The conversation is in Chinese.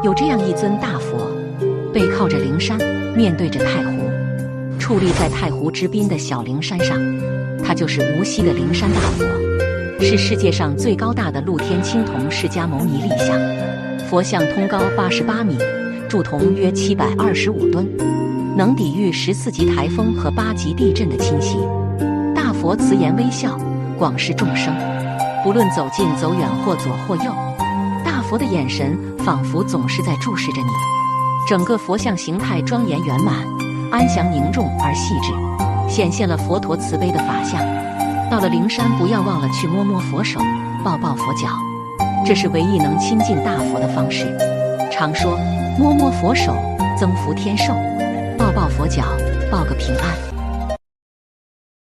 有这样一尊大佛，背靠着灵山，面对着太湖，矗立在太湖之滨的小灵山上。它就是无锡的灵山大佛，是世界上最高大的露天青铜释迦牟尼立像。佛像通高八十八米，铸铜约七百二十五吨，能抵御十四级台风和八级地震的侵袭。大佛慈颜微笑，广视众生，不论走近走远，或左或右。佛的眼神仿佛总是在注视着你，整个佛像形态庄严圆满、安详凝重而细致，显现了佛陀慈悲的法相。到了灵山，不要忘了去摸摸佛手，抱抱佛脚，这是唯一能亲近大佛的方式。常说摸摸佛手增福天寿，抱抱佛脚报个平安。